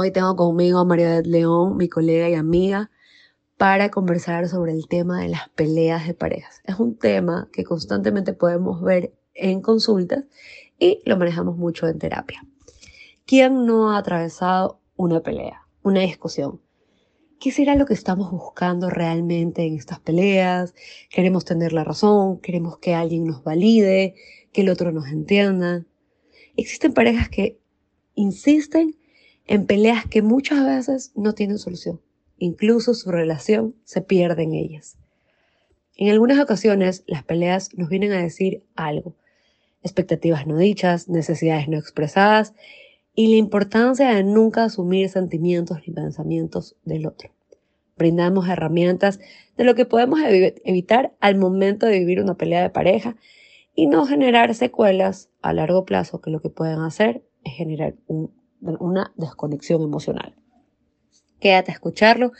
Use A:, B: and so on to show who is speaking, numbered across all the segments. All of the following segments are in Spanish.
A: Hoy tengo conmigo a María León, mi colega y amiga, para conversar sobre el tema de las peleas de parejas. Es un tema que constantemente podemos ver en consultas y lo manejamos mucho en terapia. ¿Quién no ha atravesado una pelea, una discusión? ¿Qué será lo que estamos buscando realmente en estas peleas? ¿Queremos tener la razón? ¿Queremos que alguien nos valide? ¿Que el otro nos entienda? Existen parejas que insisten en peleas que muchas veces no tienen solución. Incluso su relación se pierde en ellas. En algunas ocasiones las peleas nos vienen a decir algo. Expectativas no dichas, necesidades no expresadas y la importancia de nunca asumir sentimientos ni pensamientos del otro. Brindamos herramientas de lo que podemos evitar al momento de vivir una pelea de pareja y no generar secuelas a largo plazo que lo que pueden hacer es generar un una desconexión emocional. Quédate a escucharlo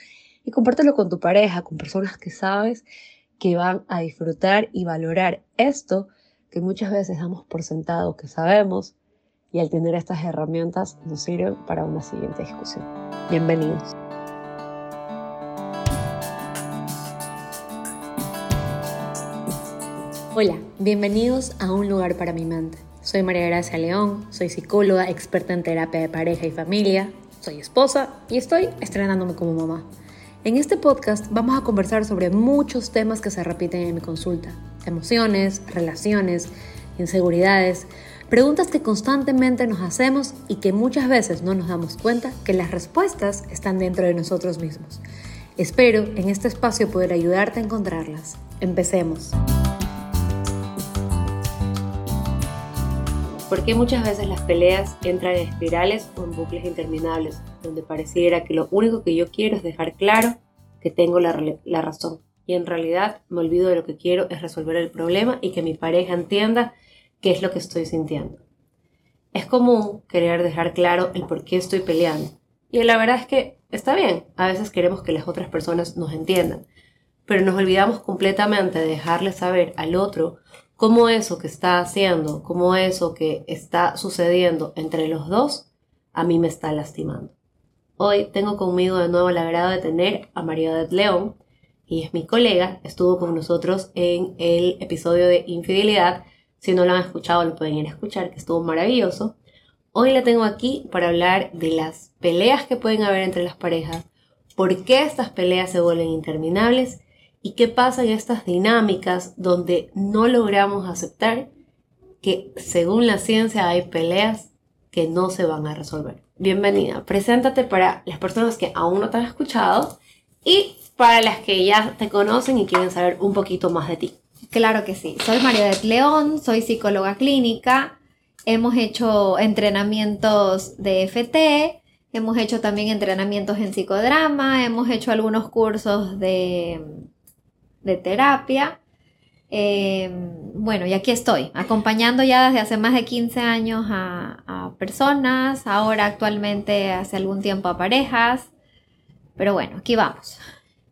A: y compártelo con tu pareja, con personas que sabes que van a disfrutar y valorar esto que muchas veces damos por sentado que sabemos y al tener estas herramientas nos sirven para una siguiente discusión. Bienvenidos. Hola, bienvenidos a Un lugar para mi mente soy María Gracia León, soy psicóloga, experta en terapia de pareja y familia, soy esposa y estoy estrenándome como mamá. En este podcast vamos a conversar sobre muchos temas que se repiten en mi consulta. Emociones, relaciones, inseguridades, preguntas que constantemente nos hacemos y que muchas veces no nos damos cuenta que las respuestas están dentro de nosotros mismos. Espero en este espacio poder ayudarte a encontrarlas. Empecemos. Porque muchas veces las peleas entran en espirales o en bucles interminables, donde pareciera que lo único que yo quiero es dejar claro que tengo la, la razón. Y en realidad me olvido de lo que quiero es resolver el problema y que mi pareja entienda qué es lo que estoy sintiendo. Es común querer dejar claro el por qué estoy peleando. Y la verdad es que está bien, a veces queremos que las otras personas nos entiendan, pero nos olvidamos completamente de dejarle saber al otro cómo eso que está haciendo, cómo eso que está sucediendo entre los dos, a mí me está lastimando. Hoy tengo conmigo de nuevo el agrado de tener a María de León, y es mi colega, estuvo con nosotros en el episodio de infidelidad. Si no lo han escuchado, lo pueden ir a escuchar, que estuvo maravilloso. Hoy la tengo aquí para hablar de las peleas que pueden haber entre las parejas, por qué estas peleas se vuelven interminables ¿Y qué pasa en estas dinámicas donde no logramos aceptar que según la ciencia hay peleas que no se van a resolver? Bienvenida, preséntate para las personas que aún no te han escuchado y para las que ya te conocen y quieren saber un poquito más de ti.
B: Claro que sí, soy María de León, soy psicóloga clínica, hemos hecho entrenamientos de FT, hemos hecho también entrenamientos en psicodrama, hemos hecho algunos cursos de de terapia. Em, bueno, y aquí estoy, acompañando ya desde hace más de 15 años a, personas, ahora actualmente hace algún tiempo a parejas, pero bueno, aquí vamos.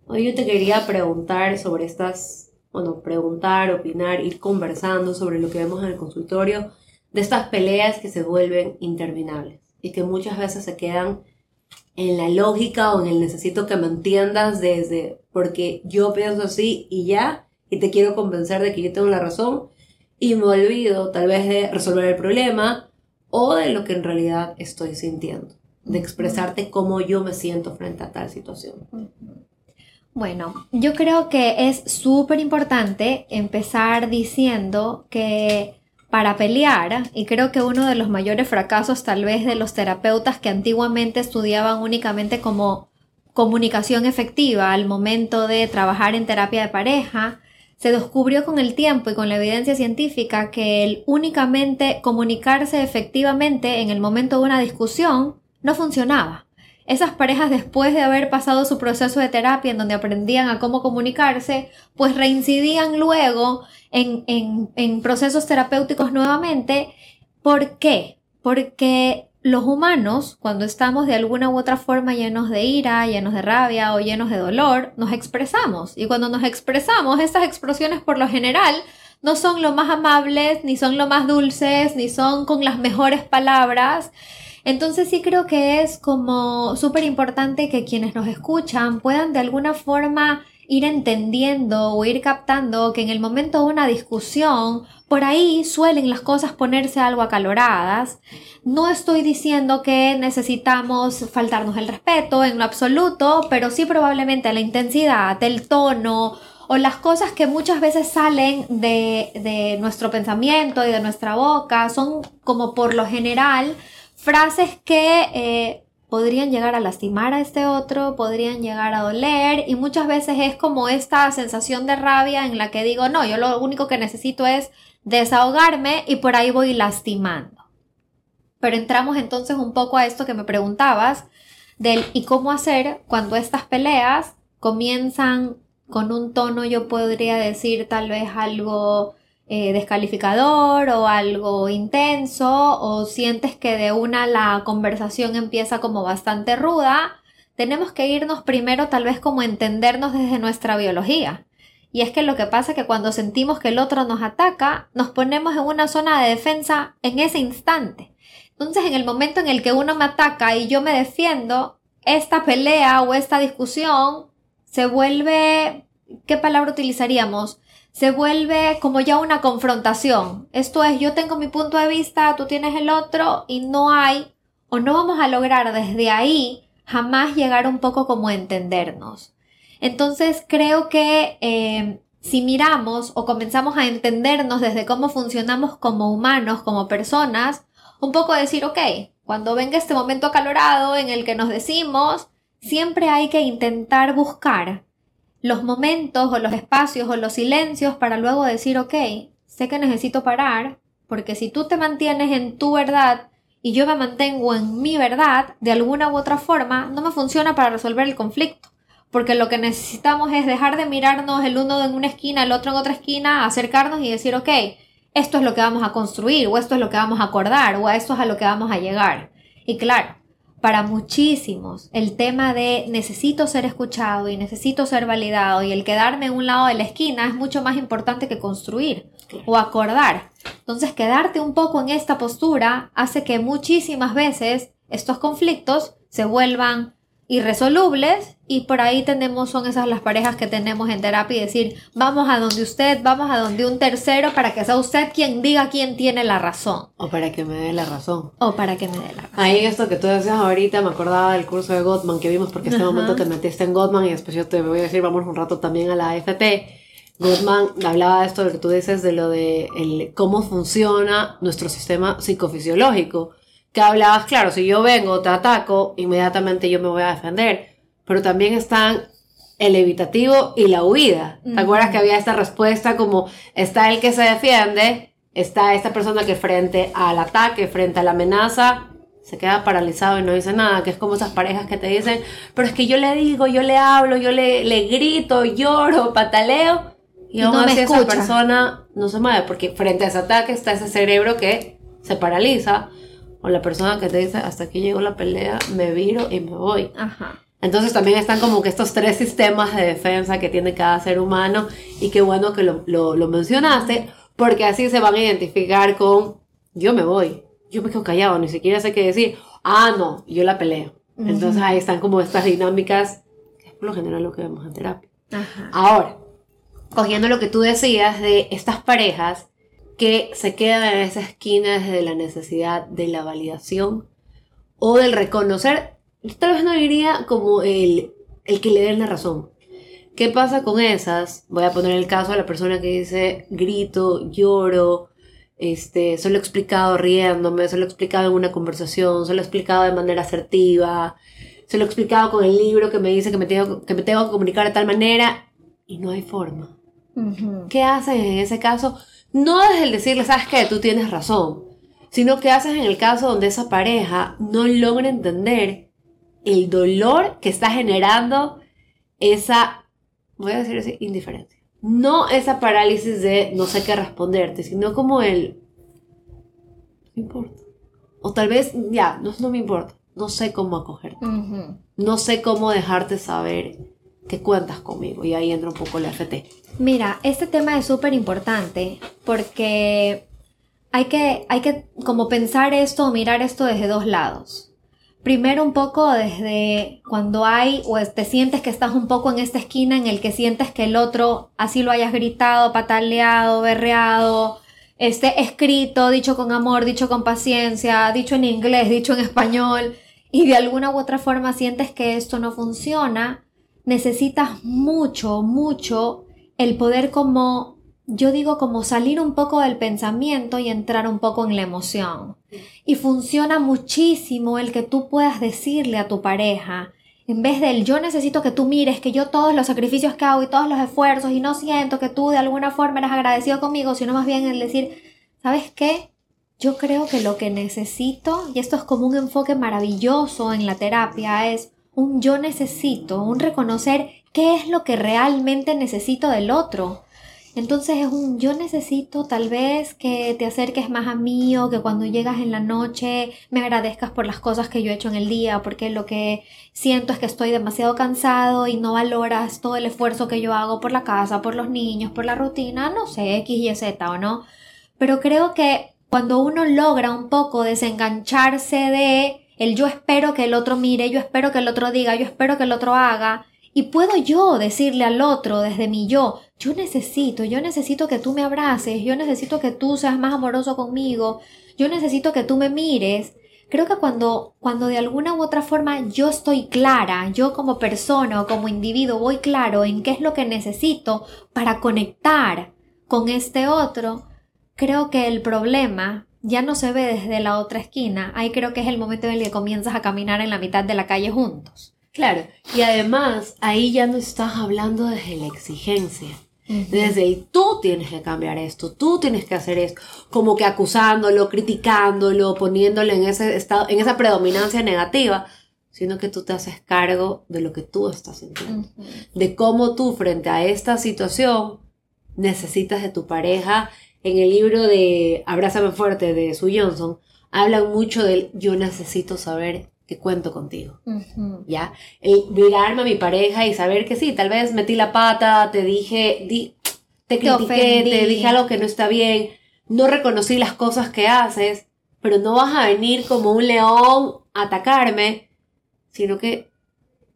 A: Hoy yo te quería preguntar sobre estas, bueno, preguntar, opinar, ir conversando sobre lo que vemos en el consultorio, de estas peleas que se vuelven interminables y que muchas veces se quedan en la lógica o en el necesito que me entiendas desde porque yo pienso así y ya, y te quiero convencer de que yo tengo la razón, y me olvido tal vez de resolver el problema o de lo que en realidad estoy sintiendo, de expresarte cómo yo me siento frente a tal situación.
B: Bueno, yo creo que es súper importante empezar diciendo que para pelear, y creo que uno de los mayores fracasos tal vez de los terapeutas que antiguamente estudiaban únicamente como comunicación efectiva al momento de trabajar en terapia de pareja, se descubrió con el tiempo y con la evidencia científica que el únicamente comunicarse efectivamente en el momento de una discusión no funcionaba. Esas parejas después de haber pasado su proceso de terapia en donde aprendían a cómo comunicarse, pues reincidían luego en, procesos terapéuticos nuevamente. ¿Por qué? Porque los humanos, cuando estamos de alguna u otra forma llenos de ira, llenos de rabia o llenos de dolor, nos expresamos. Y cuando nos expresamos, estas expresiones por lo general no son lo más amables, ni son lo más dulces, ni son con las mejores palabras. Entonces sí creo que es como súper importante que quienes nos escuchan puedan de alguna forma ir entendiendo o ir captando que en el momento de una discusión, por ahí suelen las cosas ponerse algo acaloradas. No estoy diciendo que necesitamos faltarnos el respeto en lo absoluto, pero sí probablemente la intensidad, el tono o las cosas que muchas veces salen de, de nuestro pensamiento y de nuestra boca son como por lo general frases que eh, podrían llegar a lastimar a este otro, podrían llegar a doler y muchas veces es como esta sensación de rabia en la que digo, no, yo lo único que necesito es desahogarme y por ahí voy lastimando. Pero entramos entonces un poco a esto que me preguntabas del y cómo hacer cuando estas peleas comienzan con un tono, yo podría decir tal vez algo eh, descalificador o algo intenso o sientes que de una la conversación empieza como bastante ruda, tenemos que irnos primero tal vez como entendernos desde nuestra biología. Y es que lo que pasa es que cuando sentimos que el otro nos ataca, nos ponemos en una zona de defensa en ese instante. Entonces, en el momento en el que uno me ataca y yo me defiendo, esta pelea o esta discusión se vuelve, ¿qué palabra utilizaríamos? Se vuelve como ya una confrontación. Esto es, yo tengo mi punto de vista, tú tienes el otro y no hay o no vamos a lograr desde ahí jamás llegar un poco como entendernos. Entonces creo que eh, si miramos o comenzamos a entendernos desde cómo funcionamos como humanos, como personas, un poco decir, ok, cuando venga este momento acalorado en el que nos decimos, siempre hay que intentar buscar los momentos o los espacios o los silencios para luego decir, ok, sé que necesito parar, porque si tú te mantienes en tu verdad y yo me mantengo en mi verdad, de alguna u otra forma, no me funciona para resolver el conflicto. Porque lo que necesitamos es dejar de mirarnos el uno en una esquina, el otro en otra esquina, acercarnos y decir, ok, esto es lo que vamos a construir, o esto es lo que vamos a acordar, o a esto es a lo que vamos a llegar. Y claro, para muchísimos el tema de necesito ser escuchado y necesito ser validado y el quedarme en un lado de la esquina es mucho más importante que construir o acordar. Entonces quedarte un poco en esta postura hace que muchísimas veces estos conflictos se vuelvan irresolubles y por ahí tenemos, son esas las parejas que tenemos en terapia y decir, vamos a donde usted, vamos a donde un tercero para que sea usted quien diga quién tiene la razón.
A: O para que me dé la razón.
B: O para que me dé la razón.
A: Ahí esto que tú decías ahorita, me acordaba del curso de Gottman que vimos porque en este momento te metiste en Gottman y después yo te voy a decir, vamos un rato también a la FT. Gottman hablaba de esto, de lo que tú dices, de lo de el, cómo funciona nuestro sistema psicofisiológico que hablabas, claro, si yo vengo, te ataco, inmediatamente yo me voy a defender, pero también están el evitativo y la huida. ¿Te acuerdas que había esta respuesta como está el que se defiende, está esta persona que frente al ataque, frente a la amenaza, se queda paralizado y no dice nada, que es como esas parejas que te dicen, pero es que yo le digo, yo le hablo, yo le, le grito, lloro, pataleo, y, aún no así esa persona no se mueve, porque frente a ese ataque está ese cerebro que se paraliza o la persona que te dice, hasta aquí llegó la pelea, me viro y me voy. Ajá. Entonces también están como que estos tres sistemas de defensa que tiene cada ser humano y qué bueno que lo, lo, mencionaste, porque así se van a identificar con, yo me voy, yo me quedo callado, ni siquiera sé qué decir, ah, no, yo la peleo. Entonces ahí están como estas dinámicas, que es por lo general lo que vemos en terapia. Ajá. Ahora, cogiendo lo que tú decías de estas parejas que se queda en esa esquina de la necesidad de la validación o del reconocer, tal vez no diría como el, el que le den la razón. ¿Qué pasa con esas? Voy a poner el caso de la persona que dice grito, lloro, este, se lo he explicado riéndome, se lo he explicado en una conversación, se lo he explicado de manera asertiva, se lo he explicado con el libro que me dice que me tengo que, me tengo que comunicar de tal manera y no hay forma. ¿Qué haces en ese caso? No es el decirle, sabes que tú tienes razón, sino que haces en el caso donde esa pareja no logra entender el dolor que está generando esa, voy a decir así, indiferencia. No esa parálisis de no sé qué responderte, sino como el, no importa. O tal vez, ya, no, no me importa, no sé cómo acogerte. No sé cómo dejarte saber que cuentas conmigo. Y ahí entra un poco la FT.
B: Mira, este tema es súper importante porque hay que, hay que como pensar esto o mirar esto desde dos lados. Primero un poco desde cuando hay o te sientes que estás un poco en esta esquina en el que sientes que el otro así lo hayas gritado, pataleado, berreado, esté escrito, dicho con amor, dicho con paciencia, dicho en inglés, dicho en español, y de alguna u otra forma sientes que esto no funciona, necesitas mucho, mucho el poder como yo digo como salir un poco del pensamiento y entrar un poco en la emoción. Y funciona muchísimo el que tú puedas decirle a tu pareja, en vez del yo necesito que tú mires que yo todos los sacrificios que hago y todos los esfuerzos y no siento que tú de alguna forma eres agradecido conmigo, sino más bien el decir, ¿sabes qué? Yo creo que lo que necesito, y esto es como un enfoque maravilloso en la terapia, es un yo necesito, un reconocer qué es lo que realmente necesito del otro entonces es un yo necesito tal vez que te acerques más a mí o que cuando llegas en la noche me agradezcas por las cosas que yo he hecho en el día, porque lo que siento es que estoy demasiado cansado y no valoras todo el esfuerzo que yo hago por la casa, por los niños, por la rutina, no sé, X, Y, Z o no. Pero creo que cuando uno logra un poco desengancharse de el yo espero que el otro mire, yo espero que el otro diga, yo espero que el otro haga, y puedo yo decirle al otro desde mi yo, yo necesito, yo necesito que tú me abraces, yo necesito que tú seas más amoroso conmigo, yo necesito que tú me mires. Creo que cuando, cuando de alguna u otra forma yo estoy clara, yo como persona o como individuo voy claro en qué es lo que necesito para conectar con este otro, creo que el problema ya no se ve desde la otra esquina. Ahí creo que es el momento en el que comienzas a caminar en la mitad de la calle juntos.
A: Claro, y además ahí ya no estás hablando desde la exigencia. Desde el tú tienes que cambiar esto, tú tienes que hacer esto, como que acusándolo, criticándolo, poniéndolo en ese estado, en esa predominancia negativa, sino que tú te haces cargo de lo que tú estás sintiendo, de cómo tú frente a esta situación necesitas de tu pareja. En el libro de Abrázame fuerte de Sue Johnson hablan mucho del yo necesito saber que cuento contigo. ¿Ya? El mirarme a mi pareja y saber que sí, tal vez metí la pata, te dije, te critiqué, te, dije algo que no está bien, no reconocí las cosas que haces, pero no vas a venir como un león a atacarme, sino que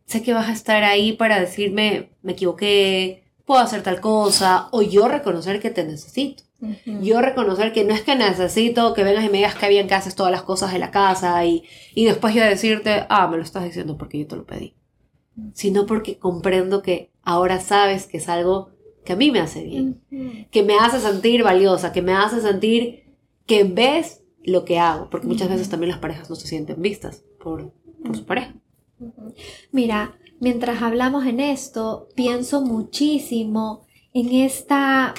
A: sé que vas a estar ahí para decirme, me equivoqué, puedo hacer tal cosa, o yo reconocer que te necesito. Yo reconocer que no es que necesito que vengas y me digas que bien que haces todas las cosas de la casa y, y después yo decirte, ah, me lo estás diciendo porque yo te lo pedí. Sino porque comprendo que ahora sabes que es algo que a mí me hace bien, que me hace sentir valiosa, que me hace sentir que ves lo que hago, porque muchas veces también las parejas no se sienten vistas por, por su pareja.
B: Mira, mientras hablamos en esto, pienso muchísimo en esta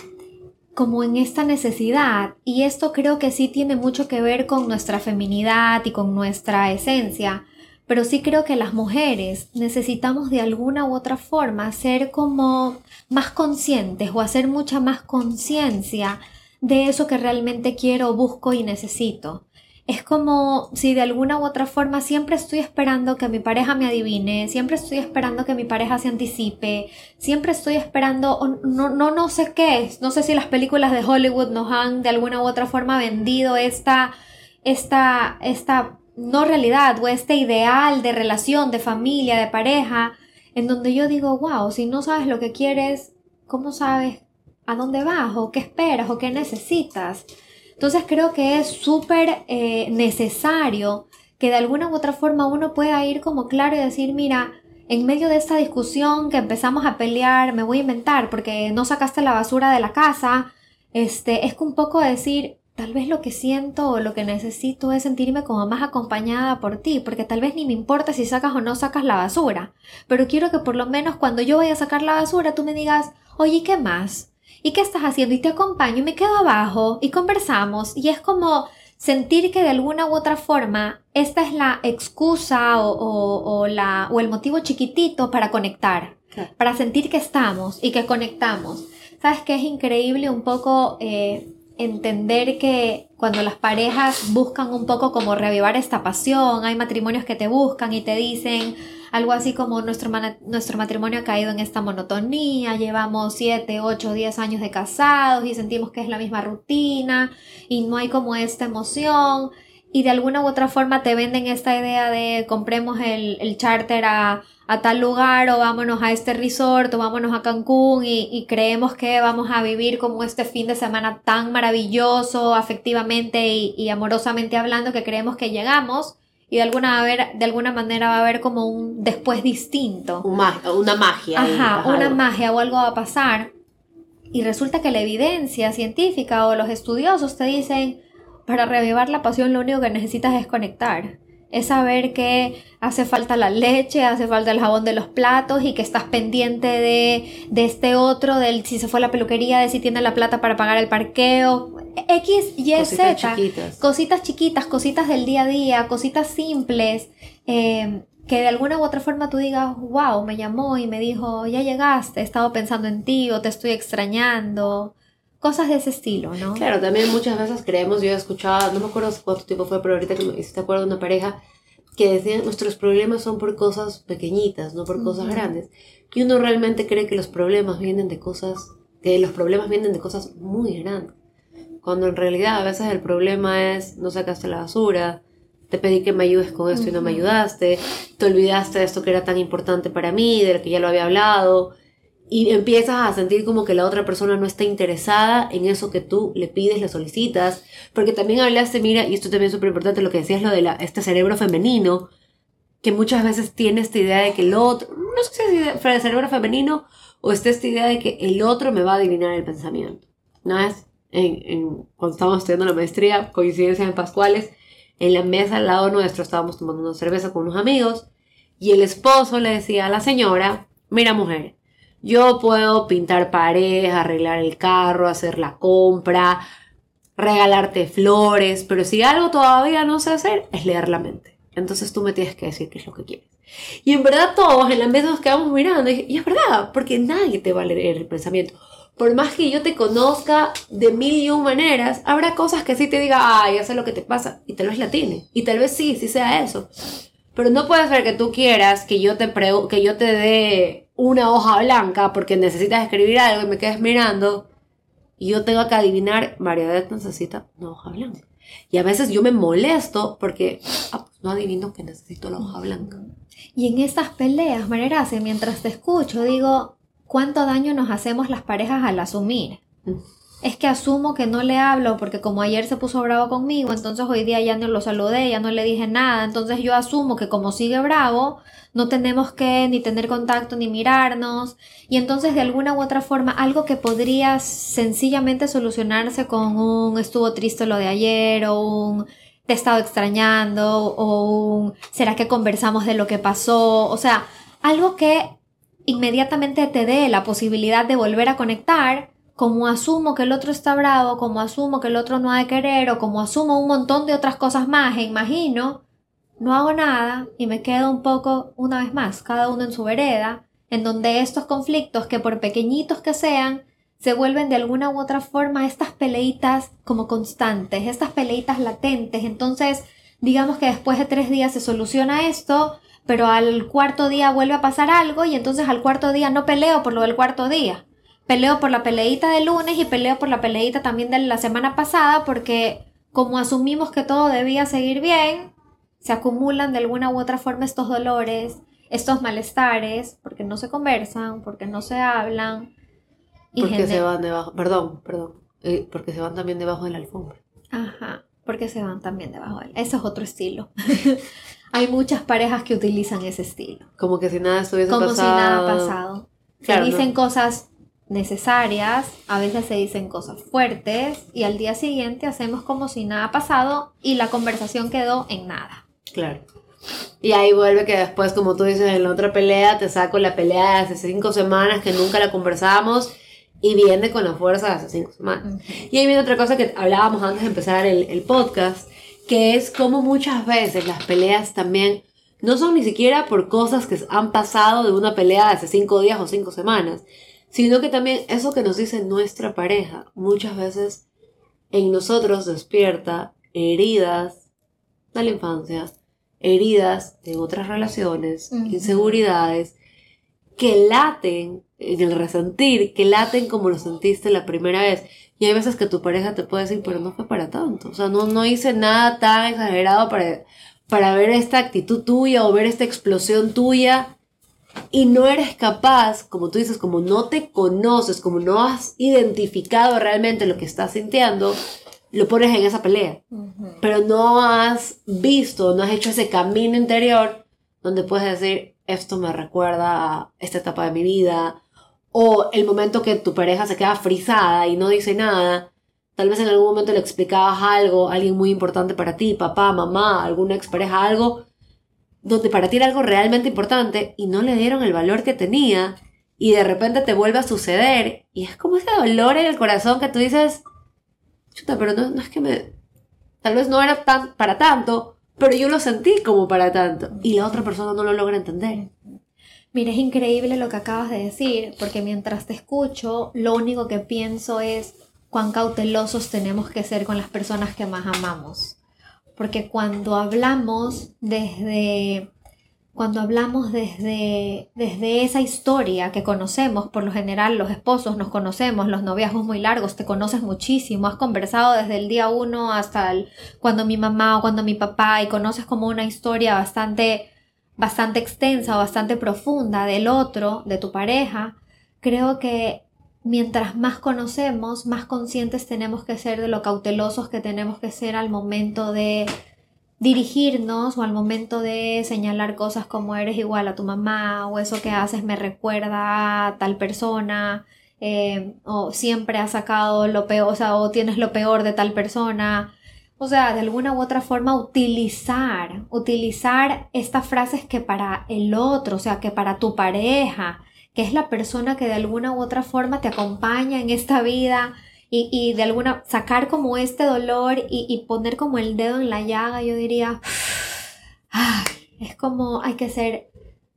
B: como en esta necesidad y esto creo que sí tiene mucho que ver con nuestra feminidad y con nuestra esencia, pero sí creo que las mujeres necesitamos de alguna u otra forma ser como más conscientes o hacer mucha más conciencia de eso que realmente quiero, busco y necesito es como si de alguna u otra forma siempre estoy esperando que mi pareja me adivine, siempre estoy esperando que mi pareja se anticipe, siempre estoy esperando, no, no, no sé qué, no sé si las películas de Hollywood nos han de alguna u otra forma vendido esta, esta, esta no realidad o este ideal de relación, de familia, de pareja, en donde yo digo, wow, si no sabes lo que quieres, ¿cómo sabes a dónde vas o qué esperas o qué necesitas? Entonces creo que es súper eh, necesario que de alguna u otra forma uno pueda ir como claro y decir, mira, en medio de esta discusión que empezamos a pelear, me voy a inventar porque no sacaste la basura de la casa, este, es un poco decir, tal vez lo que siento o lo que necesito es sentirme como más acompañada por ti, porque tal vez ni me importa si sacas o no sacas la basura, pero quiero que por lo menos cuando yo vaya a sacar la basura tú me digas, oye, ¿qué más? ¿Y qué estás haciendo? Y te acompaño y me quedo abajo y conversamos y es como sentir que de alguna u otra forma esta es la excusa o, la, o el motivo chiquitito para conectar, para sentir que estamos y que conectamos. ¿Sabes qué es increíble un poco eh, entender que cuando las parejas buscan un poco como revivar esta pasión, hay matrimonios que te buscan y te dicen, algo así como nuestro, nuestro matrimonio ha caído en esta monotonía, llevamos 7, 8, 10 años de casados y sentimos que es la misma rutina y no hay como esta emoción y de alguna u otra forma te venden esta idea de compremos el, el charter a, a, tal lugar o vámonos a este resort o vámonos a Cancún y, y, creemos que vamos a vivir como este fin de semana tan maravilloso afectivamente y, y amorosamente hablando que creemos que llegamos y de alguna, ver, de alguna manera va a haber como un después distinto.
A: una magia.
B: Ajá, una magia o algo va a pasar. Y resulta que la evidencia científica o los estudiosos te dicen, para reavivar la pasión lo único que necesitas es conectar. Es saber que hace falta la leche, hace falta el jabón de los platos y que estás pendiente de, de este otro, del si se fue a la peluquería, de si tiene la plata para pagar el parqueo. X, Y,
A: cositas Chiquitas.
B: Cositas chiquitas, cositas del día a día, cositas simples. Eh, que de alguna u otra forma tú digas, wow, me llamó y me dijo, ya llegaste, he estado pensando en ti o te estoy extrañando cosas de ese estilo, ¿no?
A: Claro, también muchas veces creemos, yo he escuchado, no me acuerdo cuánto tiempo fue, pero ahorita que me hiciste acuerdo una pareja que decían, nuestros problemas son por cosas pequeñitas, no por cosas grandes. Y uno realmente cree que los problemas vienen de cosas, que los problemas vienen de cosas muy grandes. Cuando en realidad a veces el problema es, no sacaste la basura, te pedí que me ayudes con esto y no me ayudaste, te olvidaste de esto que era tan importante para mí, de lo que ya lo había hablado, y empiezas a sentir como que la otra persona no está interesada en eso que tú le pides, le solicitas, porque también hablaste, mira, y esto también es súper importante, lo que decías, lo de la, este cerebro femenino, que muchas veces tiene esta idea de que el otro, no sé si es el cerebro femenino o está esta idea de que el otro me va a adivinar el pensamiento. ¿No es? En, en, cuando estábamos estudiando la maestría, coincidencia en Pascuales, en la mesa al lado nuestro estábamos tomando una cerveza con unos amigos y el esposo le decía a la señora, mira mujer, yo puedo pintar paredes, arreglar el carro, hacer la compra, regalarte flores, pero si algo todavía no sé hacer es leer la mente. Entonces tú me tienes que decir qué es lo que quieres. Y en verdad todos en la mesa nos quedamos mirando y, es verdad, porque nadie te va a leer el pensamiento. Por más que yo te conozca de mil y un maneras, habrá cosas que sí te diga, ay, ya sé lo que te pasa, y tal vez la tiene. Y tal vez sí, sí sea eso. Pero no puede ser que tú quieras que yo te, que yo te dé una hoja blanca porque necesitas escribir algo y me quedes mirando y yo tengo que adivinar, María necesita una hoja blanca. Y a veces yo me molesto porque ah, pues no adivino que necesito la hoja blanca.
B: Y en estas peleas, María mientras te escucho, digo, ¿cuánto daño nos hacemos las parejas al asumir? Mm es que asumo que no le hablo porque como ayer se puso bravo conmigo, entonces hoy día ya no lo saludé, ya no le dije nada, entonces yo asumo que como sigue bravo, no tenemos que ni tener contacto ni mirarnos. Y entonces de alguna u otra forma algo que podría sencillamente solucionarse con un estuvo triste lo de ayer o un te he estado extrañando o un será que conversamos de lo que pasó, o sea, algo que inmediatamente te dé la posibilidad de volver a conectar como asumo que el otro está bravo, como asumo que el otro no ha de querer o como asumo un montón de otras cosas más e imagino, no hago nada y me quedo un poco, una vez más, cada uno en su vereda, en donde estos conflictos, que por pequeñitos que sean, se vuelven de alguna u otra forma estas peleitas como constantes, estas peleitas latentes. Entonces, digamos que después de tres días se soluciona esto, pero al cuarto día vuelve a pasar algo y entonces al cuarto día no peleo por lo del cuarto día peleo por la peleita de lunes y peleo por la peleita también de la semana pasada porque como asumimos que todo debía seguir bien, se acumulan de alguna u otra forma estos dolores, estos malestares, porque no se conversan, porque no se hablan.
A: Y porque se van debajo, perdón, perdón, eh, porque se van también debajo de la alfombra.
B: Ajá, porque se van también debajo de la Ese es otro estilo. Hay muchas parejas que utilizan ese estilo.
A: Como que si nada estuviese
B: pasado.
A: Como
B: si nada ha pasado. se dicen cosas necesarias, a veces se dicen cosas fuertes y al día siguiente hacemos como si nada ha pasado y la conversación quedó en nada.
A: Claro. Y ahí vuelve que después, como tú dices, en la otra pelea te saco la pelea de hace cinco semanas que nunca la conversamos y viene con la fuerza de hace cinco semanas. Y ahí viene otra cosa que hablábamos antes de empezar el, el podcast, que es como muchas veces las peleas también no son ni siquiera por cosas que han pasado de una pelea de hace cinco días o cinco semanas, sino que también eso que nos dice nuestra pareja muchas veces en nosotros despierta heridas de la infancia, heridas de otras relaciones, inseguridades, que laten en el resentir, que laten como lo sentiste la primera vez. Y hay veces que tu pareja te puede decir, pero no fue para tanto. O sea, no, no hice nada tan exagerado para, para ver esta actitud tuya o ver esta explosión tuya. Y no eres capaz, como tú dices, como no te conoces, como no has identificado realmente lo que estás sintiendo, lo pones en esa pelea
B: Ujú.
A: pero no has visto, no has hecho ese camino interior donde puedes decir, esto me recuerda a esta etapa de mi vida, o el momento que tu pareja se queda frisada y no dice nada, tal vez en algún momento le explicabas algo, alguien muy importante para ti, papá, mamá, alguna expareja, algo, donde para ti era algo realmente importante y no le dieron el valor que tenía, y de repente te vuelve a suceder, y es como ese dolor en el corazón que tú dices, chuta, pero no, no es que me, Tal vez no era tan para tanto, pero yo lo sentí como para tanto. Y la otra persona no lo logra entender.
B: Mira, es increíble lo que acabas de decir, porque mientras te escucho, lo único que pienso es cuán cautelosos tenemos que ser con las personas que más amamos. Porque cuando hablamos desde cuando hablamos desde, desde esa historia que conocemos, por lo general los esposos nos conocemos, los noviazgos muy largos, te conoces muchísimo, has conversado desde el día uno hasta el, cuando mi mamá o cuando mi papá y conoces como una historia bastante bastante extensa o bastante profunda del otro, de tu pareja, creo que mientras más conocemos, más conscientes tenemos que ser de lo cautelosos que tenemos que ser al momento de dirigirnos o al momento de señalar cosas como eres igual a tu mamá o eso que haces me recuerda a tal persona eh, o siempre has sacado lo peor, o sea, o tienes lo peor de tal persona. O sea, de alguna u otra forma utilizar, utilizar estas frases que para el otro, o sea, que para tu pareja, que es la persona que de alguna u otra forma te acompaña en esta vida y, y de alguna, sacar como este dolor y, y poner como el dedo en la llaga, yo diría, ah, es como hay que ser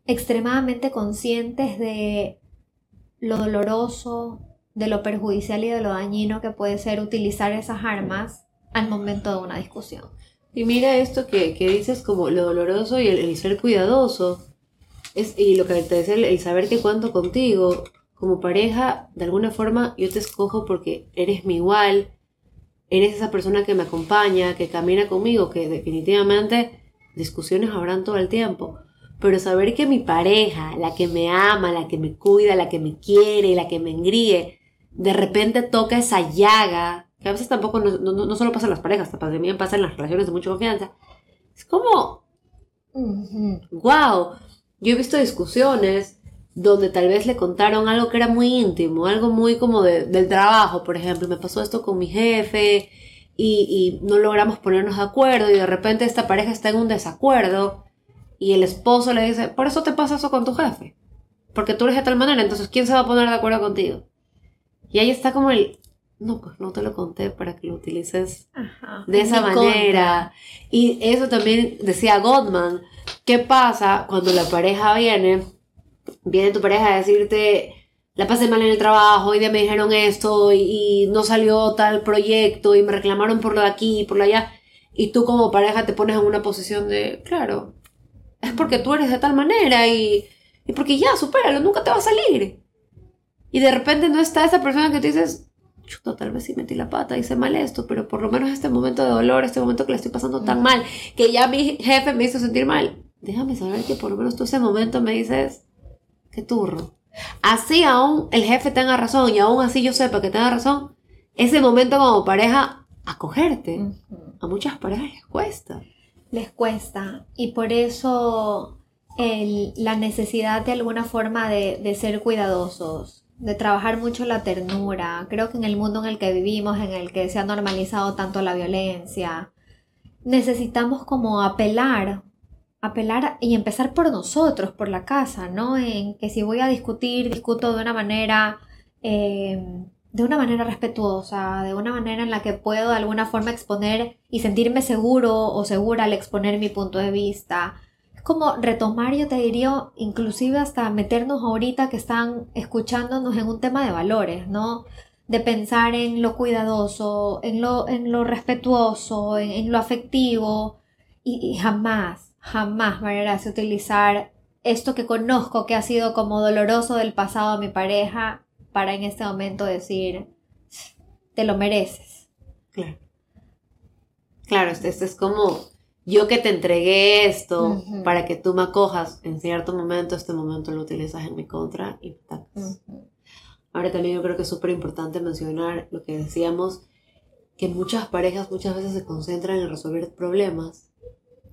B: extremadamente conscientes de lo doloroso, de lo perjudicial y de lo dañino que puede ser utilizar esas armas al momento de una discusión.
A: Y mira esto que, que dices como lo doloroso y el, el ser cuidadoso. Es, y lo que te decía, el, el saber que cuento contigo como pareja, de alguna forma yo te escojo porque eres mi igual, eres esa persona que me acompaña, que camina conmigo, que definitivamente discusiones habrán todo el tiempo. Pero saber que mi pareja, la que me ama, la que me cuida, la que me quiere, la que me engríe, de repente toca esa llaga, que a veces tampoco, no, no, no solo pasa en las parejas, también pasa en las relaciones de mucha confianza. Es como, wow, yo he visto discusiones donde tal vez le contaron algo que era muy íntimo, algo muy como de- del trabajo, por ejemplo, me pasó esto con mi jefe y, y no logramos ponernos de acuerdo y de repente esta pareja está en un desacuerdo y el esposo le dice, por eso te pasa eso con tu jefe, porque tú eres de tal manera, entonces ¿quién se va a poner de acuerdo contigo? Y ahí está como el, no, pues no te lo conté para que lo utilices
B: Ajá.
A: de esa manera. Y eso también decía Gottman. ¿Qué pasa cuando la pareja viene? Viene tu pareja a decirte, la pasé mal en el trabajo, hoy día me dijeron esto y, y no salió tal proyecto y me reclamaron por lo de aquí y por lo de allá. Y tú como pareja te pones en una posición de, claro, es porque tú eres de tal manera y, y porque ya, supéralo, nunca te va a salir. Y de repente no está esa persona que te dices, chuta, tal vez sí metí la pata, hice mal esto, pero por lo menos este momento de dolor, este momento que le estoy pasando tan mal, que ya mi jefe me hizo sentir mal. Déjame saber que por lo menos tú ese momento me dices, qué turro. Así aún el jefe tenga razón y aún así yo sepa que tenga razón, ese momento como pareja, acogerte. A muchas parejas les cuesta.
B: les cuesta y por eso el- la necesidad de alguna forma de, de ser cuidadosos, de trabajar mucho la ternura. Creo que en el mundo en el que vivimos, en el que se ha normalizado tanto la violencia, necesitamos como apelar, apelar y empezar por nosotros, por la casa, ¿no? En que si voy a discutir, discuto de una manera... eh, de una manera respetuosa, de una manera en la que puedo de alguna forma exponer y sentirme seguro o segura al exponer mi punto de vista. Como retomar, yo te diría, inclusive hasta meternos ahorita que están escuchándonos en un tema de valores, ¿no? De pensar en lo cuidadoso, en lo, en lo respetuoso, en, lo afectivo y, y jamás, jamás hace utilizar esto que conozco que ha sido como doloroso del pasado de mi pareja para en este momento decir, te lo mereces.
A: Claro. Claro, esto, es como yo que te entregué esto para que tú me acojas en cierto momento, este momento lo utilizas en mi contra y me Ahora también yo creo que es súper importante mencionar lo que decíamos, que muchas parejas muchas veces se concentran en resolver problemas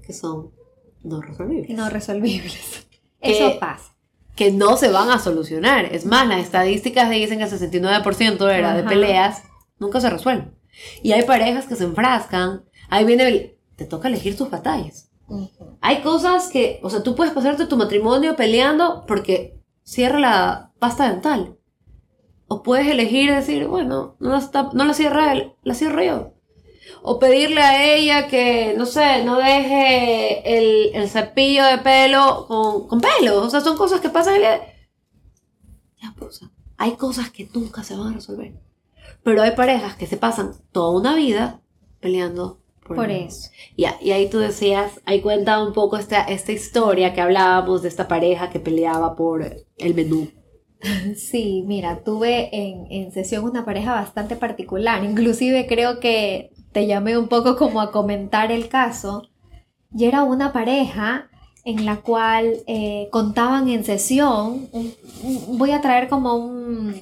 A: que son no resolvibles.
B: No resolvibles. Eso pasa.
A: Que no se van a solucionar. Es más, las estadísticas dicen que el 69% era de peleas nunca se resuelven. Y hay parejas que se enfrascan. Ahí viene el... Te toca elegir tus batallas. Hay cosas que, o sea, tú puedes pasarte tu matrimonio peleando porque cierra la pasta dental. O puedes elegir decir, bueno, no la, no la cierra él, la cierro yo. O pedirle a ella que, no sé, no deje el, el cepillo de pelo con, con pelo. O sea, son cosas que pasan. Ya, pues, hay cosas que nunca se van a resolver. Pero hay parejas que se pasan toda una vida peleando
B: por, eso.
A: Y, y, ahí tú decías, ahí cuenta un poco esta, esta historia que hablábamos de esta pareja que peleaba por el menú.
B: Sí, mira, tuve en, en sesión una pareja bastante particular. Inclusive creo que te llamé un poco como a comentar el caso. Y era una pareja en la cual eh, contaban en sesión, voy a traer como un,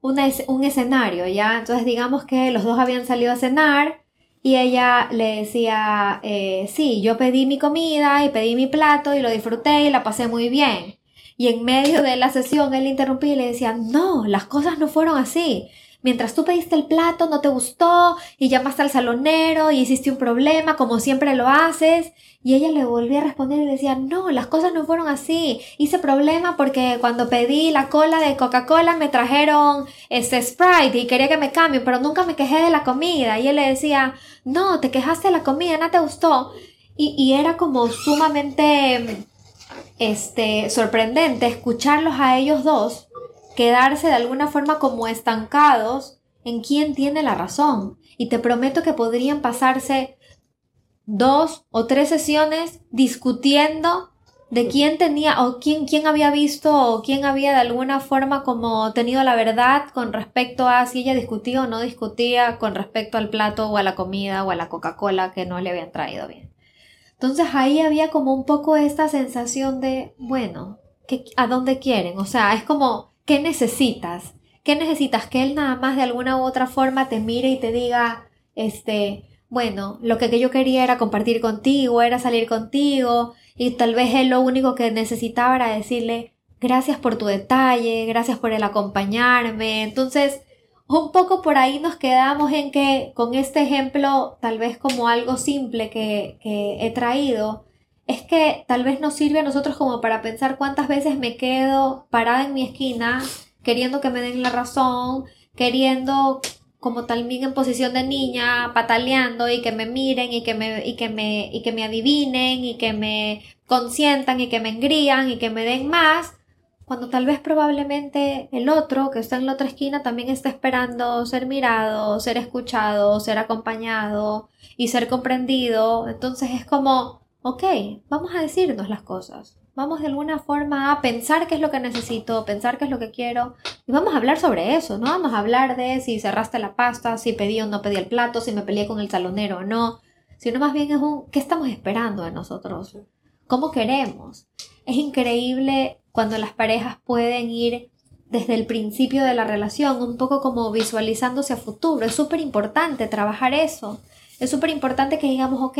B: un escenario, ¿ya? Entonces digamos que los dos habían salido a cenar y ella le decía, eh, sí, yo pedí mi comida y pedí mi plato y lo disfruté y la pasé muy bien. Y en medio de la sesión él interrumpía y le decía, no, las cosas no fueron así mientras tú pediste el plato no te gustó y llamaste al salonero y hiciste un problema como siempre lo haces. Y ella le volvía a responder y decía, no, las cosas no fueron así. Hice problema porque cuando pedí la cola de Coca-Cola me trajeron este Sprite y quería que me cambien, pero nunca me quejé de la comida. Y él le decía, no, te quejaste de la comida, no te gustó. Y, y era como sumamente este, sorprendente escucharlos a ellos dos quedarse de alguna forma como estancados en quién tiene la razón. Y te prometo que podrían pasarse dos o tres sesiones discutiendo de quién tenía o quién, quién había visto o quién había de alguna forma como tenido la verdad con respecto a si ella discutía o no discutía con respecto al plato o a la comida o a la Coca-Cola que no le habían traído bien. Entonces ahí había como un poco esta sensación de, bueno, ¿a dónde quieren? O sea, es como ¿Qué necesitas? ¿Qué necesitas? Que él nada más de alguna u otra forma te mire y te diga, este, bueno, lo que yo quería era compartir contigo, era salir contigo, y tal vez él lo único que necesitaba era decirle, gracias por tu detalle, gracias por el acompañarme. Entonces, un poco por ahí nos quedamos en que con este ejemplo, tal vez como algo simple que, que he traído, es que tal vez nos sirve a nosotros como para pensar cuántas veces me quedo parada en mi esquina queriendo que me den la razón, queriendo como también en posición de niña, pataleando y que me miren y que me, y que me, y que me adivinen y que me consientan y que me engrían y que me den más, cuando tal vez probablemente el otro que está en la otra esquina también está esperando ser mirado, ser escuchado, ser acompañado y ser comprendido. Entonces es como ok, vamos a decirnos las cosas. Vamos de alguna forma a pensar qué es lo que necesito, pensar qué es lo que quiero y vamos a hablar sobre eso, no vamos a hablar de si cerraste la pasta, si pedí o no pedí el plato, si me peleé con el salonero o no, sino más bien es un qué estamos esperando de nosotros, cómo queremos. Es increíble cuando las parejas pueden ir desde el principio de la relación, un poco como visualizándose a futuro. Es súper importante trabajar eso. Es súper importante que digamos, ok,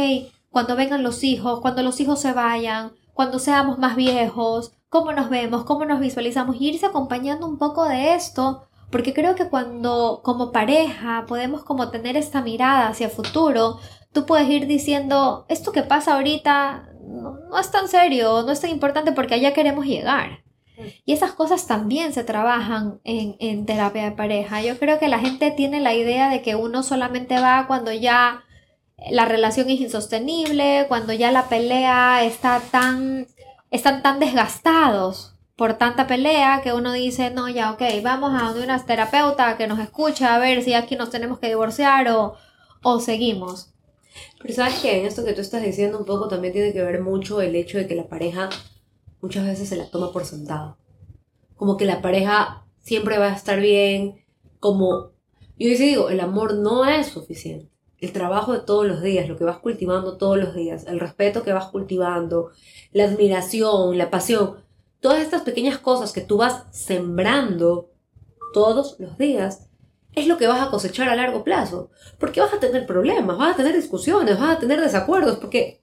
B: cuando vengan los hijos, cuando los hijos se vayan, cuando seamos más viejos, cómo nos vemos, cómo nos visualizamos y irse acompañando un poco de esto, porque creo que cuando como pareja podemos como tener esta mirada hacia el futuro, tú puedes ir diciendo, esto que pasa ahorita no, es tan serio, no es tan importante porque allá queremos llegar. Y esas cosas también se trabajan en, en terapia de pareja. Yo creo que la gente tiene la idea de que uno solamente va cuando ya la relación es insostenible, cuando ya la pelea está tan, están tan desgastados por tanta pelea que uno dice, no, ya, ok, vamos a donde una terapeuta que nos escuche a ver si aquí nos tenemos que divorciar o, o seguimos.
A: Pero sabes que en esto que tú estás diciendo un poco también tiene que ver mucho el hecho de que la pareja muchas veces se la toma por sentado. Como que la pareja siempre va a estar bien, como yo digo, el amor no es suficiente. El trabajo de todos los días, lo que vas cultivando todos los días, el respeto que vas cultivando, la admiración, la pasión, todas estas pequeñas cosas que tú vas sembrando todos los días, es lo que vas a cosechar a largo plazo. Porque vas a tener problemas, vas a tener discusiones, vas a tener desacuerdos, porque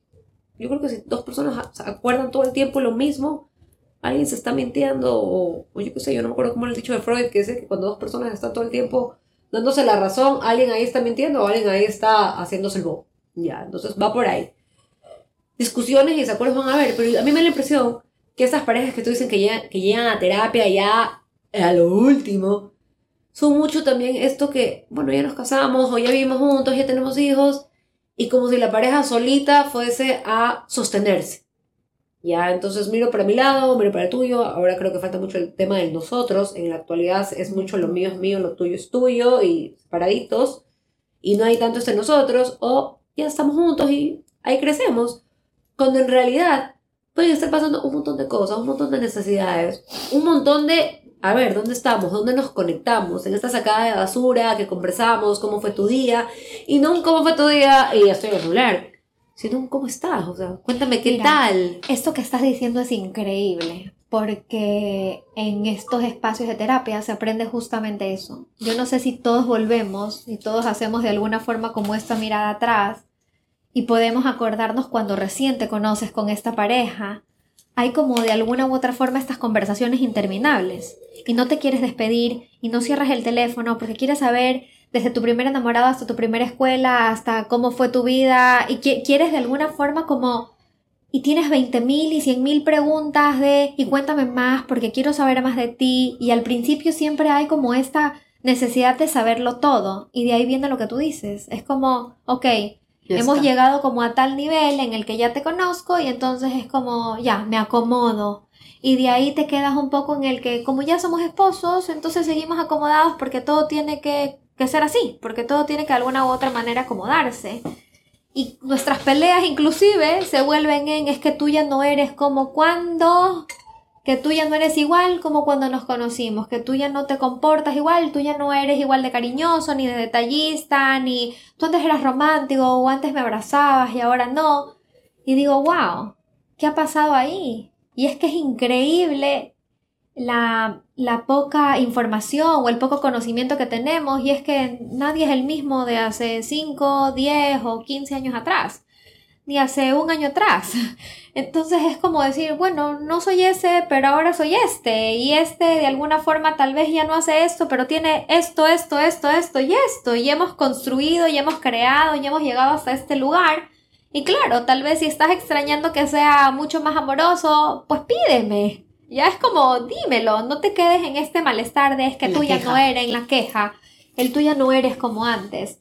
A: yo creo que si dos personas se acuerdan todo el tiempo lo mismo, alguien se está mintiendo, o, yo qué sé, yo no me acuerdo cómo era el dicho de Freud, que dice que cuando dos personas están todo el tiempo dándose la razón, alguien ahí está mintiendo o alguien ahí está haciéndose el bobo. Ya, entonces va por ahí. Discusiones y desacuerdos van a haber, pero a mí me da la impresión que esas parejas que tú dicen que llegan, que llegan a terapia ya a lo último, son mucho también esto que, bueno, ya nos casamos o ya vivimos juntos, ya tenemos hijos, y como si la pareja solita fuese a sostenerse. Ya, entonces miro para mi lado, miro para el tuyo, ahora creo que falta mucho el tema del nosotros, en la actualidad es mucho lo mío es mío, lo tuyo es tuyo, y separaditos, y no hay tanto este nosotros, o ya estamos juntos y ahí crecemos, cuando en realidad pueden estar pasando un montón de cosas, un montón de necesidades, un montón de a ver, ¿dónde estamos? ¿Dónde nos conectamos? En esta sacada de basura que conversamos, cómo fue tu día, y no un cómo fue tu día y estoy a celular, sino cómo estás, o sea, cuéntame qué tal.
B: Esto que estás diciendo es increíble, porque en estos espacios de terapia se aprende justamente eso. Yo no sé si todos volvemos y todos hacemos de alguna forma como esta mirada atrás y podemos acordarnos cuando recién te conoces con esta pareja hay como de alguna u otra forma estas conversaciones interminables y no te quieres despedir y no cierras el teléfono porque quieres saber desde tu primer enamorado hasta tu primera escuela, hasta cómo fue tu vida y quieres de alguna forma como y tienes 20.000 y 100.000 preguntas de y cuéntame más porque quiero saber más de ti y al principio siempre hay como esta necesidad de saberlo todo y de ahí viene lo que tú dices. Es como, ok, Hemos llegado como a tal nivel en el que ya te conozco y entonces es como, ya, me acomodo. Y de ahí te quedas un poco en el que como ya somos esposos, entonces seguimos acomodados porque todo tiene que, que ser así, porque todo tiene que de alguna u otra manera acomodarse. Y nuestras peleas inclusive se vuelven en es que tú ya no eres como cuando que tú ya no eres igual como cuando nos conocimos, que tú ya no te comportas igual, tú ya no eres igual de cariñoso, ni de detallista, ni tú antes eras romántico o antes me abrazabas y ahora no. Y digo, wow, ¿qué ha pasado ahí? Y es que es increíble la, la poca información o el poco conocimiento que tenemos y es que nadie es el mismo de hace 5, 10 o 15 años atrás ni hace un año atrás. Entonces es como decir, bueno, no soy ese, pero ahora soy este, y este de alguna forma tal vez ya no hace esto, pero tiene esto, esto, esto, esto y esto, y hemos construido, y hemos creado, y hemos llegado hasta este lugar. Y claro, tal vez si estás extrañando que sea mucho más amoroso, pues pídeme. Ya es como, dímelo, no te quedes en este malestar de es que tú ya no eres en la queja, el tú ya no eres como antes.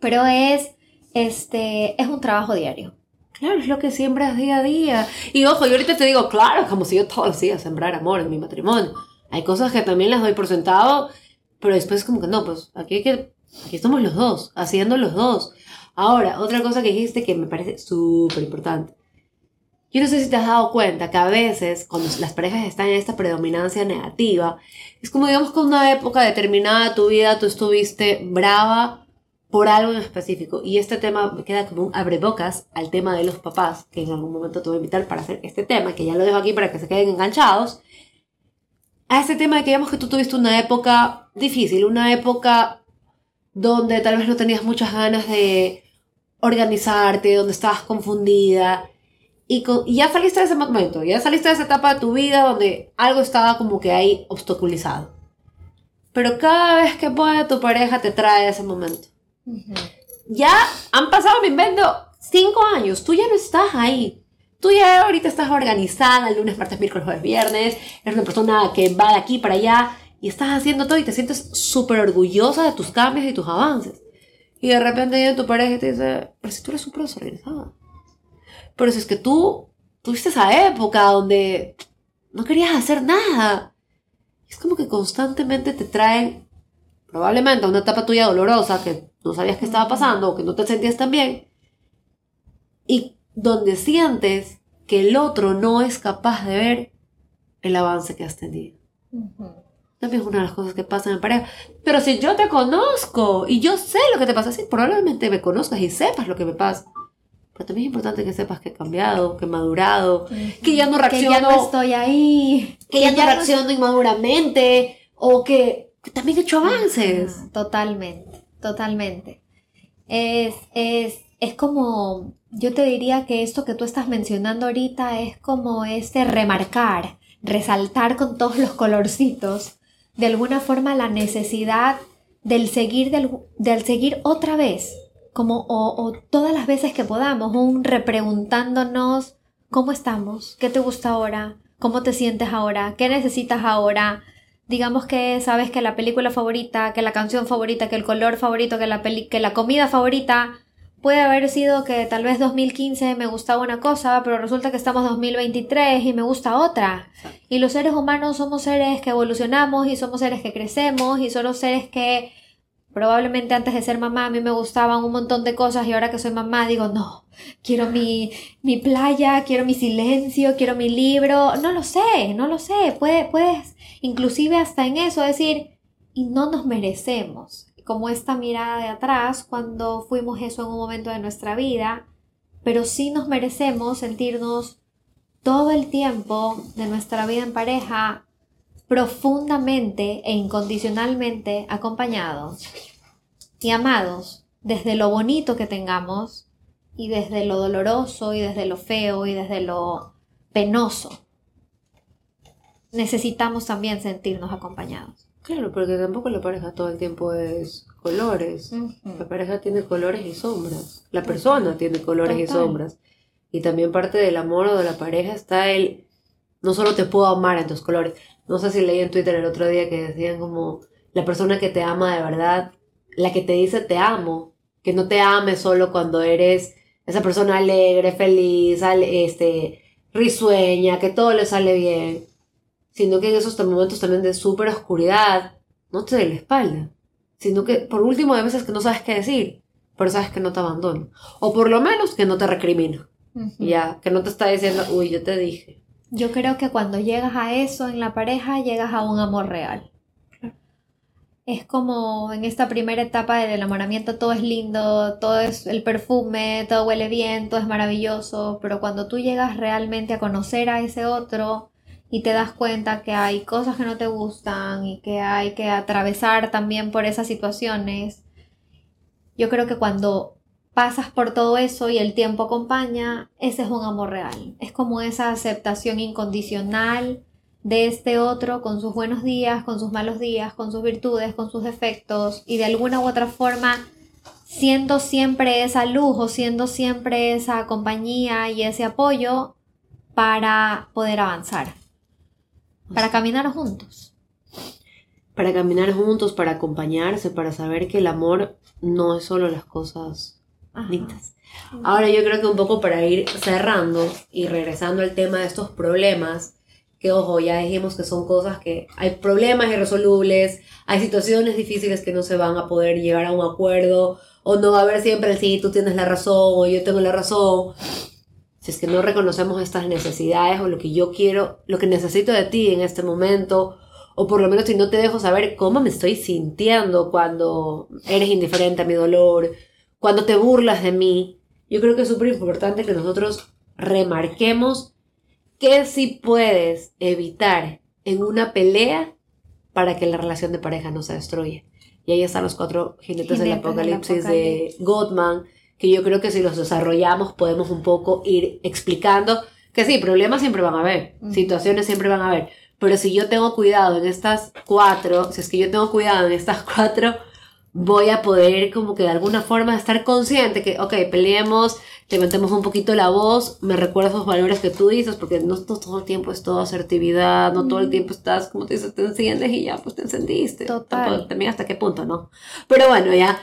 B: Pero es este, es un trabajo diario.
A: Claro, es lo que siembras día a día. Y ojo, yo ahorita te digo, claro, como si yo todos los días sembrar amor en mi matrimonio. Hay cosas que también las doy por sentado, pero después como que no, pues aquí hay que, aquí estamos los dos, haciendo los dos. Ahora, otra cosa que dijiste que me parece súper importante. Yo no sé si te has dado cuenta que a veces, cuando las parejas están en esta predominancia negativa, es como digamos que una época determinada de tu vida tú estuviste brava por algo en específico. Y este tema queda como un abrebocas al tema de los papás, que en algún momento te voy a invitar para hacer este tema, que ya lo dejo aquí para que se queden enganchados. A este tema de que digamos que tú tuviste una época difícil, una época donde tal vez no tenías muchas ganas de organizarte, donde estabas confundida. Y, y ya saliste de ese momento, ya saliste de esa etapa de tu vida donde algo estaba como que ahí obstaculizado. Pero cada vez que puede tu pareja te trae ese momento ya han pasado, me invento, cinco años. Tú ya no estás ahí. Tú ya ahorita estás organizada, el lunes, martes, miércoles, jueves, viernes. Eres una persona que va de aquí para allá y estás haciendo todo y te sientes súper orgullosa de tus cambios y tus avances. Y de repente viene tu pareja y te dice, pero si tú eres súper desorganizada. Pero si es que tú tuviste esa época donde no querías hacer nada. Es como que constantemente te traen probablemente a una etapa tuya dolorosa que no sabías qué estaba pasando o que no te sentías tan bien, y donde sientes que el otro no es capaz de ver el avance que has tenido. También es una de las cosas que pasan en pareja. Pero si yo te conozco y yo sé lo que te pasa, sí, probablemente me conozcas y sepas lo que me pasa. Pero también es importante que sepas que he cambiado, que he madurado, que ya no reacciono.
B: Que ya no estoy ahí.
A: Que, ya, no reacciono inmaduramente o que, también he hecho avances.
B: totalmente, totalmente. Es, es, es como, yo te diría que esto que tú estás mencionando ahorita es como este remarcar, resaltar con todos los colorcitos de alguna forma la necesidad del seguir, del, seguir otra vez, como o, todas las veces que podamos, un repreguntándonos cómo estamos, qué te gusta ahora, cómo te sientes ahora, qué necesitas ahora. Digamos que sabes que la película favorita, que la canción favorita, que el color favorito, que la, que la comida favorita Puede haber sido que tal vez 2015 me gustaba una cosa, pero resulta que estamos 2023 y me gusta otra. Y los seres humanos somos seres que evolucionamos y somos seres que crecemos y somos seres que probablemente antes de ser mamá a mí me gustaban un montón de cosas y ahora que soy mamá digo, no, quiero mi, mi playa, quiero mi silencio, quiero mi libro. No lo sé, no lo sé. Puede, puedes inclusive hasta en eso decir, y no nos merecemos como esta mirada de atrás cuando fuimos eso en un momento de nuestra vida, pero sí nos merecemos sentirnos todo el tiempo de nuestra vida en pareja profundamente e incondicionalmente acompañados y amados desde lo bonito que tengamos y desde lo doloroso y desde lo feo y desde lo penoso. Necesitamos también sentirnos acompañados.
A: Claro, porque tampoco la pareja todo el tiempo es colores. La pareja tiene colores y sombras. La persona tiene colores y sombras. Y también parte del amor o de la pareja está el, no solo te puedo amar en tus colores. No sé si leí en Twitter el otro día que decían como, la persona que te ama de verdad, la que te dice te amo, que no te ame solo cuando eres esa persona alegre, feliz, este, risueña, que todo le sale bien sino que en esos momentos también de súper oscuridad, no te dé la espalda, sino que por último hay veces que no sabes qué decir, pero sabes que no te abandona, o por lo menos que no te recrimina, ya, que no te está diciendo, uy, yo te dije.
B: Yo creo que cuando llegas a eso en la pareja, llegas a un amor real. Es como en esta primera etapa del enamoramiento todo es lindo, todo es el perfume, todo huele bien, todo es maravilloso, pero cuando tú llegas realmente a conocer a ese otro, y te das cuenta que hay cosas que no te gustan y que hay que atravesar también por esas situaciones. Yo creo que cuando pasas por todo eso y el tiempo acompaña, ese es un amor real. Es como esa aceptación incondicional de este otro con sus buenos días, con sus malos días, con sus virtudes, con sus defectos y de alguna u otra forma siendo siempre esa luz o siendo siempre esa compañía y ese apoyo para poder avanzar. Para caminar juntos.
A: Para caminar juntos, para acompañarse, para saber que el amor no es solo las cosas bonitas. Ahora yo creo que un poco para ir cerrando y regresando al tema de estos problemas, que ojo, ya dijimos que son cosas que hay problemas irresolubles, hay situaciones difíciles que no se van a poder llegar a un acuerdo, o no va a haber siempre el sí, tú tienes la razón o yo tengo la razón si es que no reconocemos estas necesidades o lo que yo quiero, lo que necesito de ti en este momento, o por lo menos si no te dejo saber cómo me estoy sintiendo cuando eres indiferente a mi dolor, cuando te burlas de mí, yo creo que es súper importante que nosotros remarquemos qué sí puedes evitar en una pelea para que la relación de pareja no se destruya. Y ahí están los cuatro jinetes, del, apocalipsis de Gottman que yo creo que si los desarrollamos podemos un poco ir explicando que sí, problemas siempre van a haber, situaciones siempre van a haber, pero si yo tengo cuidado en estas cuatro, si es que yo tengo cuidado en estas cuatro, voy a poder como que de alguna forma estar consciente que, ok, peleemos, levantemos un poquito la voz, me recuerda esos valores que tú dices, porque no todo el tiempo es todo asertividad, no todo el tiempo estás, como te dices, te enciendes y ya, pues te encendiste. Total. También hasta qué punto, ¿no? Pero bueno, ya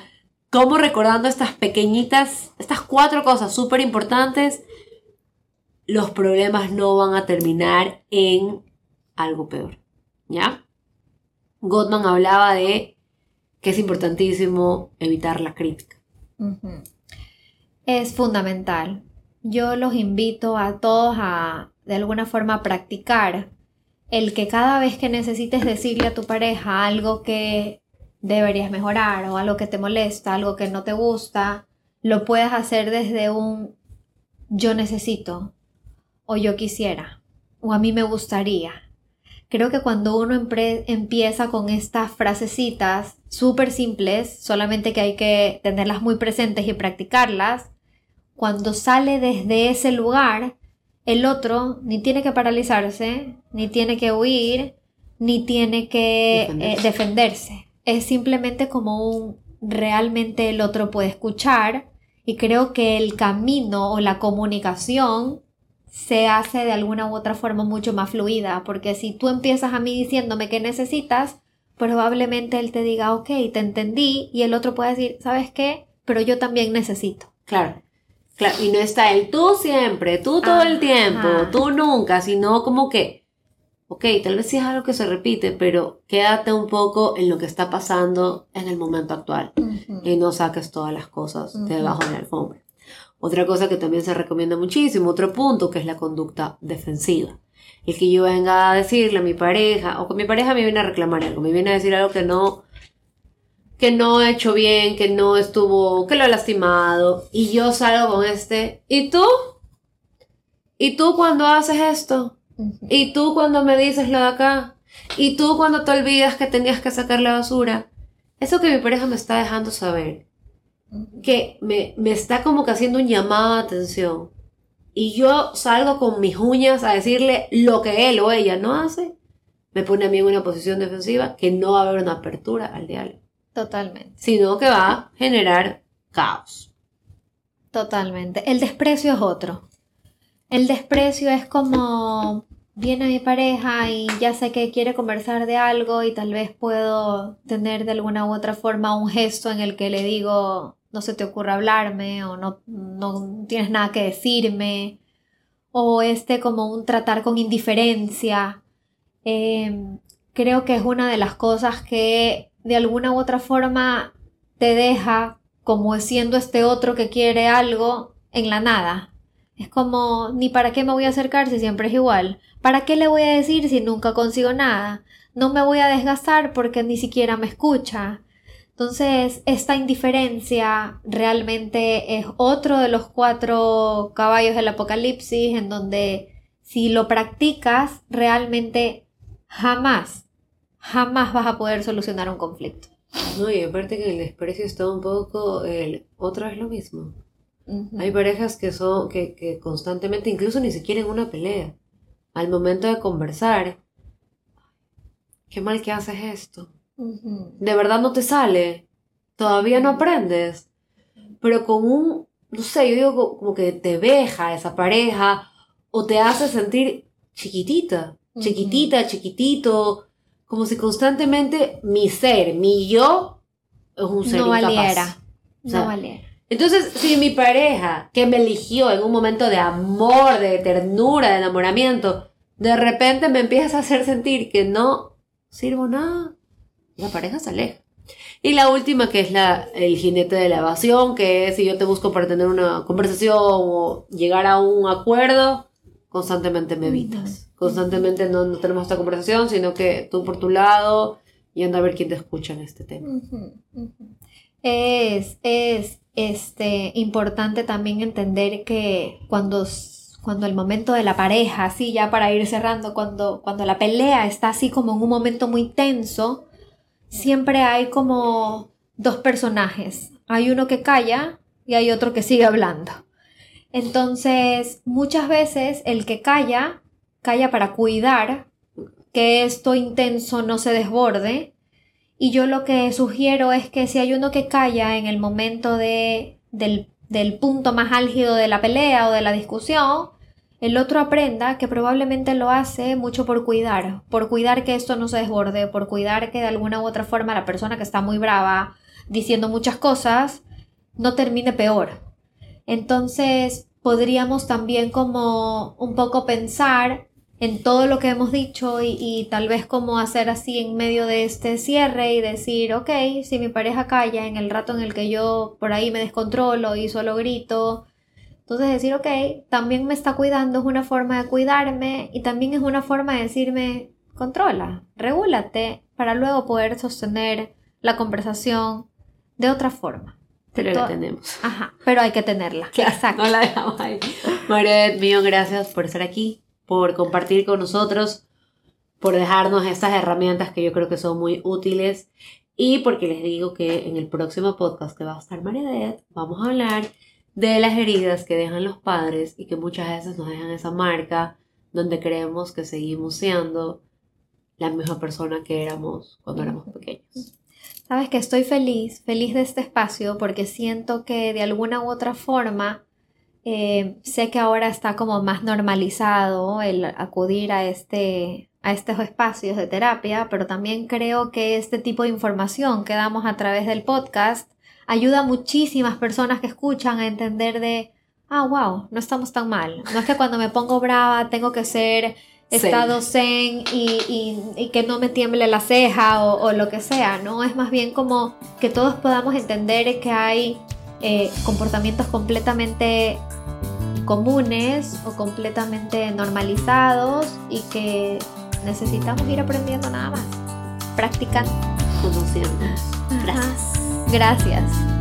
A: como recordando estas pequeñitas, estas cuatro cosas súper importantes, los problemas no van a terminar en algo peor. ¿Ya? Gottman hablaba de que es importantísimo evitar la crítica.
B: Es fundamental. yo los invito a todos a de alguna forma practicar el que cada vez que necesites decirle a tu pareja algo que deberías mejorar o algo que te molesta, algo que no te gusta, lo puedas hacer desde un yo necesito o yo quisiera o a mí me gustaría. Creo que cuando uno empieza con estas frasecitas súper simples, solamente que hay que tenerlas muy presentes y practicarlas, cuando sale desde ese lugar, el otro ni tiene que paralizarse, ni tiene que huir, ni tiene que eh, defenderse. Es simplemente como un realmente el otro puede escuchar y creo que el camino o la comunicación se hace de alguna u otra forma mucho más fluida, porque si tú empiezas a mí diciéndome que necesitas, probablemente él te diga, ok, te entendí, y el otro puede decir, ¿sabes qué? Pero yo también necesito.
A: Claro. Claro, y no está el tú siempre, tú todo el tiempo, tú nunca, sino como que, ok, tal vez sí es algo que se repite, pero quédate un poco en lo que está pasando en el momento actual y no saques todas las cosas debajo de la alfombra. Otra cosa que también se recomienda muchísimo, otro punto, que es la conducta defensiva. El que yo venga a decirle a mi pareja, o que mi pareja me viene a reclamar algo, me viene a decir algo que no, que no he hecho bien, que no estuvo, que lo he lastimado, y yo salgo con este, ¿y tú? ¿Y tú cuando haces esto? ¿Y tú cuando me dices lo de acá? ¿Y tú cuando te olvidas que tenías que sacar la basura? Eso que mi pareja me está dejando saber que me, me está como que haciendo un llamado de atención y yo salgo con mis uñas a decirle lo que él o ella no hace, me pone a mí en una posición defensiva que no va a haber una apertura al diálogo.
B: Totalmente.
A: Sino que va a generar caos.
B: Totalmente. El desprecio es otro. El desprecio es como viene mi pareja y ya sé que quiere conversar de algo y tal vez puedo tener de alguna u otra forma un gesto en el que le digo, no se te ocurra hablarme o no, no tienes nada que decirme o este como un tratar con indiferencia. Em, creo que es una de las cosas que de alguna u otra forma te deja como siendo este otro que quiere algo en la nada. Es como, ni para qué me voy a acercar si siempre es igual. ¿Para qué le voy a decir si nunca consigo nada? No me voy a desgastar porque ni siquiera me escucha. Entonces, esta indiferencia realmente es otro de los cuatro caballos del apocalipsis en donde si lo practicas, realmente jamás, jamás vas a poder solucionar un conflicto.
A: No, y aparte que el desprecio está un poco, el otro es lo mismo. Hay parejas que son, que, que constantemente, incluso ni siquiera en una pelea, al momento de conversar, qué mal que haces esto de verdad no te sale. Todavía no aprendes. Pero con un, no sé, yo digo como que te veja esa pareja o te hace sentir chiquitita, chiquitita, chiquitito, como si constantemente mi ser, mi yo, es un ser no valiera.
B: no valiera.
A: Entonces, si mi pareja, que me eligió en un momento de amor, de ternura, de enamoramiento, de repente me empieza a hacer sentir que no sirvo nada, la pareja se aleja. Y la última, que es la, el jinete de la evasión, que es si yo te busco para tener una conversación o llegar a un acuerdo, constantemente me evitas. Constantemente no, tenemos esta conversación, sino que tú por tu lado y anda a ver quién te escucha en este tema.
B: Es, es este, importante también entender que cuando, cuando el momento de la pareja, así ya para ir cerrando, cuando, cuando la pelea está así como en un momento muy tenso, siempre hay como dos personajes. Hay uno que calla y hay otro que sigue hablando. Entonces, muchas veces el que calla, calla para cuidar que esto intenso no se desborde. Y yo lo que sugiero es que si hay uno que calla en el momento de, del, del punto más álgido de la pelea o de la discusión, el otro aprenda que probablemente lo hace mucho por cuidar, por cuidar que esto no se desborde, por cuidar que de alguna u otra forma la persona que está muy brava diciendo muchas cosas no termine peor. Entonces podríamos también como un poco pensar en todo lo que hemos dicho y, y, tal vez como hacer así en medio de este cierre y decir, ok, si mi pareja calla en el rato en el que yo por ahí me descontrolo y solo grito, Entonces decir, ok, también me está cuidando, es una forma de cuidarme y también es una forma de decirme, controla, regúlate para luego poder sostener la conversación de otra forma.
A: Pero la tenemos.
B: Ajá, pero hay que tenerla.
A: Exacto. No la dejamos ahí. Maret, mío, gracias por estar aquí, por compartir con nosotros, por dejarnos estas herramientas que yo creo que son muy útiles y porque les digo que en el próximo podcast que va a estar Mariadet, vamos a hablar de las heridas que dejan los padres y que muchas veces nos dejan esa marca donde creemos que seguimos siendo la misma persona que éramos cuando éramos pequeños.
B: Sabes que estoy feliz, feliz de este espacio porque siento que de alguna u otra forma eh, sé que ahora está como más normalizado el acudir a este a estos espacios de terapia, pero también creo que este tipo de información que damos a través del podcast ayuda a muchísimas personas que escuchan a entender de, ah, wow, no estamos tan mal. No es que cuando me pongo brava tengo que ser estado zen, y, que no me tiemble la ceja o, lo que sea, ¿no? Es más bien como que todos podamos entender que hay eh, comportamientos completamente comunes o completamente normalizados y que necesitamos ir aprendiendo nada más, practicando. Gracias. Gracias.